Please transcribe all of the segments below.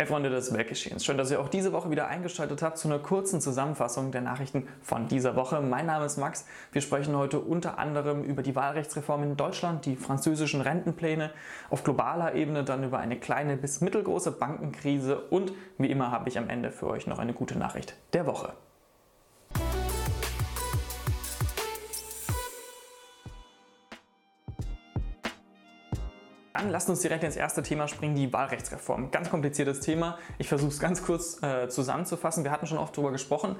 Hey Freunde des Weltgeschehens, schön, dass ihr auch diese Woche wieder eingeschaltet habt zu einer kurzen Zusammenfassung der Nachrichten von dieser Woche. Mein Name ist Max. Wir sprechen heute unter anderem über die Wahlrechtsreform in Deutschland, die französischen Rentenpläne, auf globaler Ebene dann über eine kleine bis mittelgroße Bankenkrise und wie immer habe ich am Ende für euch noch eine gute Nachricht der Woche. Dann lasst uns direkt ins erste Thema springen, die Wahlrechtsreform. Ganz kompliziertes Thema. Ich versuche es ganz kurz äh, zusammenzufassen. Wir hatten schon oft darüber gesprochen.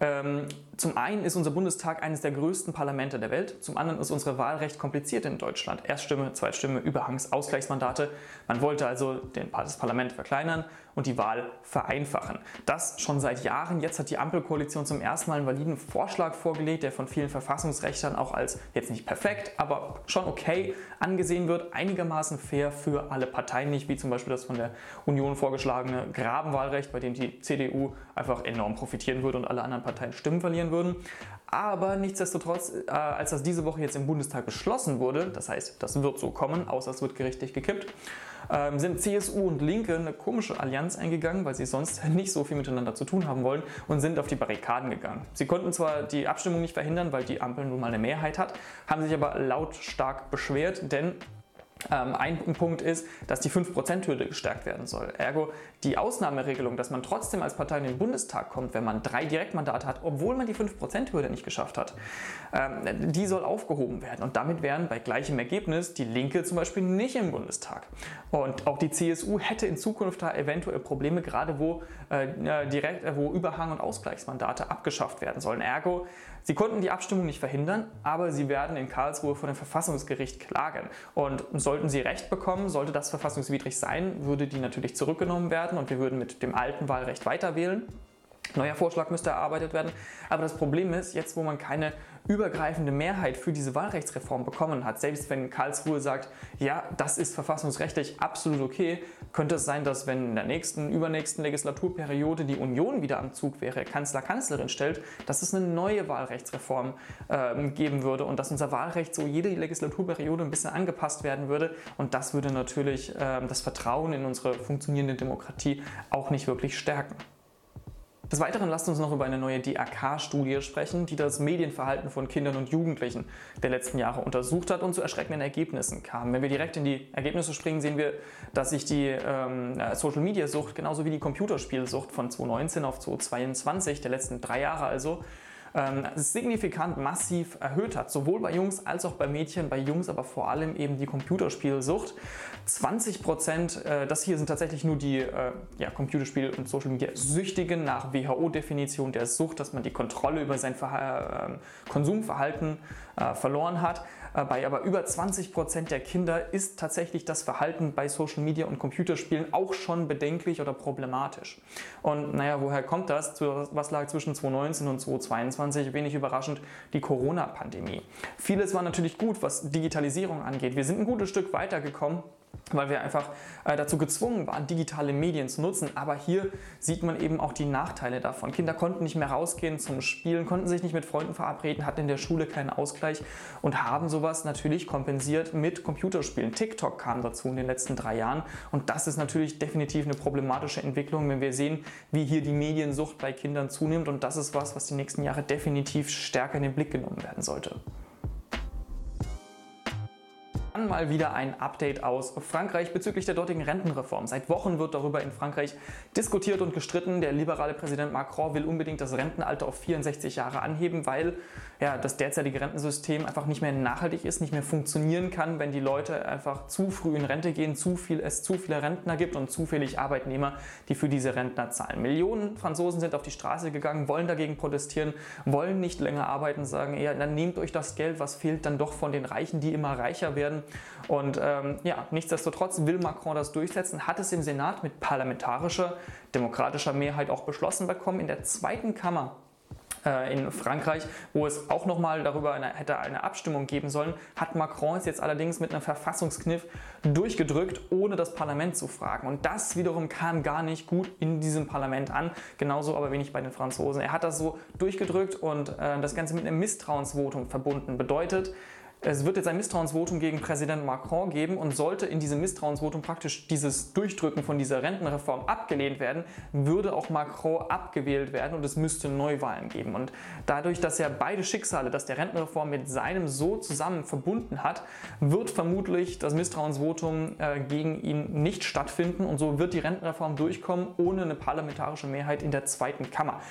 Ähm, zum einen ist unser Bundestag eines der größten Parlamente der Welt. Zum anderen ist unsere Wahl recht kompliziert in Deutschland. Erststimme, Zweitstimme, Überhangs, Ausgleichsmandate. Man wollte also den, das Parlament verkleinern und die Wahl vereinfachen. Das schon seit Jahren. Jetzt hat die Ampelkoalition zum ersten Mal einen validen Vorschlag vorgelegt, der von vielen Verfassungsrechtern auch als jetzt nicht perfekt, aber schon okay angesehen wird. Einigermaßen fair für alle Parteien nicht, wie zum Beispiel das von der Union vorgeschlagene Grabenwahlrecht, bei dem die CDU einfach enorm profitieren würde und alle anderen Parteien Stimmen verlieren würden. Aber nichtsdestotrotz, äh, als das diese Woche jetzt im Bundestag beschlossen wurde, das heißt, das wird so kommen, außer es wird gerichtlich gekippt, ähm, sind CSU und Linke eine komische Allianz eingegangen, weil sie sonst nicht so viel miteinander zu tun haben wollen und sind auf die Barrikaden gegangen. Sie konnten zwar die Abstimmung nicht verhindern, weil die Ampel nun mal eine Mehrheit hat, haben sich aber lautstark beschwert, denn ein Punkt ist, dass die 5%-Hürde gestärkt werden soll. Ergo die Ausnahmeregelung, dass man trotzdem als Partei in den Bundestag kommt, wenn man drei Direktmandate hat, obwohl man die 5%-Hürde nicht geschafft hat, ähm, die soll aufgehoben werden. Und damit wären bei gleichem Ergebnis die Linke zum Beispiel nicht im Bundestag. Und auch die CSU hätte in Zukunft da eventuell Probleme, gerade wo, äh, direkt, äh, wo Überhang- und Ausgleichsmandate abgeschafft werden sollen. Ergo, sie konnten die Abstimmung nicht verhindern, aber sie werden in Karlsruhe vor dem Verfassungsgericht klagen. Und sollten sie Recht bekommen, sollte das verfassungswidrig sein, würde die natürlich zurückgenommen werden und wir würden mit dem alten Wahlrecht weiter wählen. Neuer Vorschlag müsste erarbeitet werden. Aber das Problem ist, jetzt wo man keine übergreifende Mehrheit für diese Wahlrechtsreform bekommen hat, selbst wenn Karlsruhe sagt, ja, das ist verfassungsrechtlich absolut okay, könnte es sein, dass wenn in der nächsten, übernächsten Legislaturperiode die Union wieder am Zug wäre, Kanzler, Kanzlerin stellt, dass es eine neue Wahlrechtsreform äh, geben würde und dass unser Wahlrecht so jede Legislaturperiode ein bisschen angepasst werden würde. Und das würde natürlich äh, das Vertrauen in unsere funktionierende Demokratie auch nicht wirklich stärken. Des Weiteren lasst uns noch über eine neue DRK-Studie sprechen, die das Medienverhalten von Kindern und Jugendlichen der letzten Jahre untersucht hat und zu erschreckenden Ergebnissen kam. Wenn wir direkt in die Ergebnisse springen, sehen wir, dass sich die ähm, äh, Social-Media-Sucht genauso wie die Computerspielsucht von 2019 auf 2022, der letzten drei Jahre also, ähm, signifikant massiv erhöht hat, sowohl bei Jungs als auch bei Mädchen, bei Jungs aber vor allem eben die Computerspielsucht. 20 Prozent, äh, das hier sind tatsächlich nur die äh, ja, Computerspiel- und Social Media Süchtigen nach WHO-Definition der Sucht, dass man die Kontrolle über sein Verha äh, Konsumverhalten äh, verloren hat. Äh, bei aber über 20 Prozent der Kinder ist tatsächlich das Verhalten bei Social Media und Computerspielen auch schon bedenklich oder problematisch. Und naja, woher kommt das? Was lag zwischen 2019 und 2022? Wenig überraschend die Corona-Pandemie. Vieles war natürlich gut, was Digitalisierung angeht. Wir sind ein gutes Stück weitergekommen weil wir einfach äh, dazu gezwungen waren, digitale Medien zu nutzen. Aber hier sieht man eben auch die Nachteile davon. Kinder konnten nicht mehr rausgehen zum Spielen, konnten sich nicht mit Freunden verabreden, hatten in der Schule keinen Ausgleich und haben sowas natürlich kompensiert mit Computerspielen. TikTok kam dazu in den letzten drei Jahren und das ist natürlich definitiv eine problematische Entwicklung, wenn wir sehen, wie hier die Mediensucht bei Kindern zunimmt und das ist was, was die nächsten Jahre definitiv stärker in den Blick genommen werden sollte. Dann mal wieder ein Update aus Frankreich bezüglich der dortigen Rentenreform. Seit Wochen wird darüber in Frankreich diskutiert und gestritten. Der liberale Präsident Macron will unbedingt das Rentenalter auf 64 Jahre anheben, weil ja, das derzeitige Rentensystem einfach nicht mehr nachhaltig ist, nicht mehr funktionieren kann, wenn die Leute einfach zu früh in Rente gehen, zu viel, es zu viele Rentner gibt und zufällig Arbeitnehmer, die für diese Rentner zahlen. Millionen Franzosen sind auf die Straße gegangen, wollen dagegen protestieren, wollen nicht länger arbeiten, sagen eher, dann nehmt euch das Geld, was fehlt dann doch von den Reichen, die immer reicher werden und ähm, ja, nichtsdestotrotz will Macron das durchsetzen, hat es im Senat mit parlamentarischer, demokratischer Mehrheit auch beschlossen bekommen. In der zweiten Kammer äh, in Frankreich, wo es auch nochmal darüber eine, hätte eine Abstimmung geben sollen, hat Macron es jetzt allerdings mit einem Verfassungskniff durchgedrückt, ohne das Parlament zu fragen. Und das wiederum kam gar nicht gut in diesem Parlament an, genauso aber wenig bei den Franzosen. Er hat das so durchgedrückt und äh, das Ganze mit einem Misstrauensvotum verbunden. Bedeutet, Es wird jetzt ein Misstrauensvotum gegen Präsident Macron geben und sollte in diesem Misstrauensvotum praktisch dieses Durchdrücken von dieser Rentenreform abgelehnt werden, würde auch Macron abgewählt werden und es müsste Neuwahlen geben. Und dadurch, dass er beide Schicksale, das der Rentenreform mit seinem so zusammen verbunden hat, wird vermutlich das Misstrauensvotum äh, gegen ihn nicht stattfinden und so wird die Rentenreform durchkommen ohne eine parlamentarische Mehrheit in der zweiten Kammer.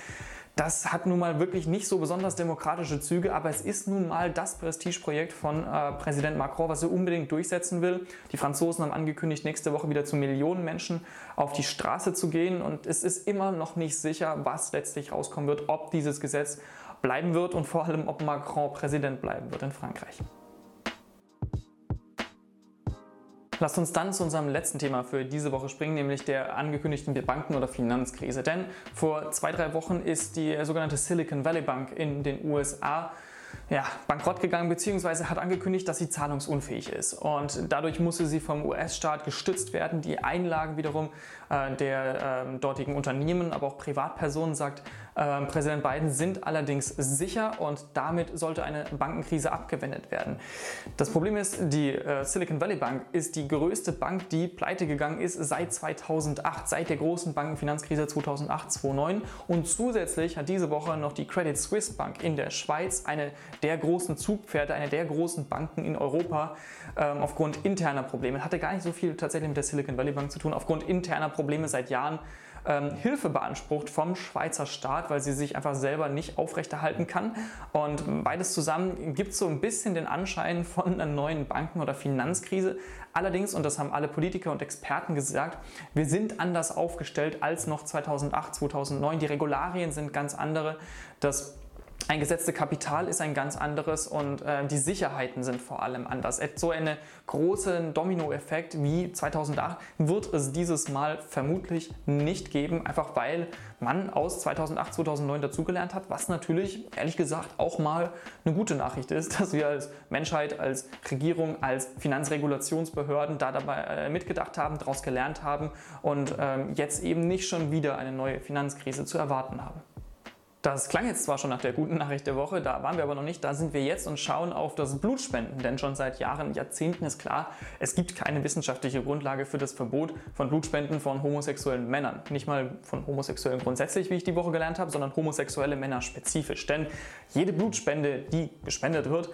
Das hat nun mal wirklich nicht so besonders demokratische Züge, aber es ist nun mal das Prestigeprojekt von äh, Präsident Macron, was er unbedingt durchsetzen will. Die Franzosen haben angekündigt, nächste Woche wieder zu Millionen Menschen auf die Straße zu gehen und es ist immer noch nicht sicher, was letztlich rauskommen wird, ob dieses Gesetz bleiben wird und vor allem, ob Macron Präsident bleiben wird in Frankreich. Lasst uns dann zu unserem letzten Thema für diese Woche springen, nämlich der angekündigten Banken- oder Finanzkrise. Denn vor zwei, drei Wochen ist die sogenannte Silicon Valley Bank in den USA ja, bankrott gegangen bzw. hat angekündigt, dass sie zahlungsunfähig ist. Und dadurch musste sie vom US-Staat gestützt werden. Die Einlagen wiederum äh, der äh, dortigen Unternehmen, aber auch Privatpersonen, sagt äh, Präsident Biden, sind allerdings sicher und damit sollte eine Bankenkrise abgewendet werden. Das Problem ist, die äh, Silicon Valley Bank ist die größte Bank, die pleite gegangen ist seit 2008, seit der großen Bankenfinanzkrise 2008-2009. Und zusätzlich hat diese Woche noch die Credit Suisse Bank in der Schweiz eine der großen Zugpferde, eine der großen Banken in Europa ähm, aufgrund interner Probleme. Hatte gar nicht so viel tatsächlich mit der Silicon Valley Bank zu tun, aufgrund interner Probleme seit Jahren ähm, Hilfe beansprucht vom Schweizer Staat, weil sie sich einfach selber nicht aufrechterhalten kann. Und beides zusammen gibt so ein bisschen den Anschein von einer neuen Banken- oder Finanzkrise. Allerdings, und das haben alle Politiker und Experten gesagt, wir sind anders aufgestellt als noch 2008, 2009. Die Regularien sind ganz andere. Das eingesetzte Kapital ist ein ganz anderes und äh, die Sicherheiten sind vor allem anders. So einen großen Dominoeffekt wie 2008 wird es dieses Mal vermutlich nicht geben, einfach weil man aus 2008, 2009 dazugelernt hat, was natürlich ehrlich gesagt auch mal eine gute Nachricht ist, dass wir als Menschheit, als Regierung, als Finanzregulationsbehörden da dabei äh, mitgedacht haben, daraus gelernt haben und ähm, jetzt eben nicht schon wieder eine neue Finanzkrise zu erwarten haben. Das klang jetzt zwar schon nach der guten Nachricht der Woche, da waren wir aber noch nicht, da sind wir jetzt und schauen auf das Blutspenden, denn schon seit Jahren, Jahrzehnten ist klar, es gibt keine wissenschaftliche Grundlage für das Verbot von Blutspenden von homosexuellen Männern. Nicht mal von Homosexuellen grundsätzlich, wie ich die Woche gelernt habe, sondern homosexuelle Männer spezifisch. Denn jede Blutspende, die gespendet wird,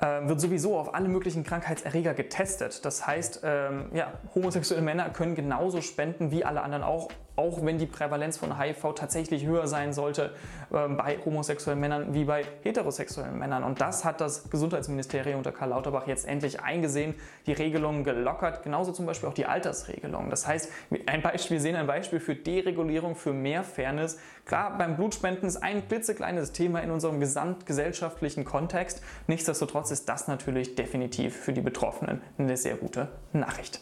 äh, wird sowieso auf alle möglichen Krankheitserreger getestet. Das heißt, ähm, ja, homosexuelle Männer können genauso spenden wie alle anderen auch, auch wenn die Prävalenz von HIV tatsächlich höher sein sollte äh, bei homosexuellen Männern wie bei heterosexuellen Männern. Und das hat das Gesundheitsministerium unter Karl Lauterbach jetzt endlich eingesehen, die Regelungen gelockert, genauso zum Beispiel auch die Altersregelung. Das heißt, ein Beispiel, wir sehen ein Beispiel für Deregulierung, für mehr Fairness. Klar, beim Blutspenden ist ein klitzekleines Thema in unserem gesamtgesellschaftlichen Kontext. Nichtsdestotrotz ist das natürlich definitiv für die Betroffenen eine sehr gute Nachricht.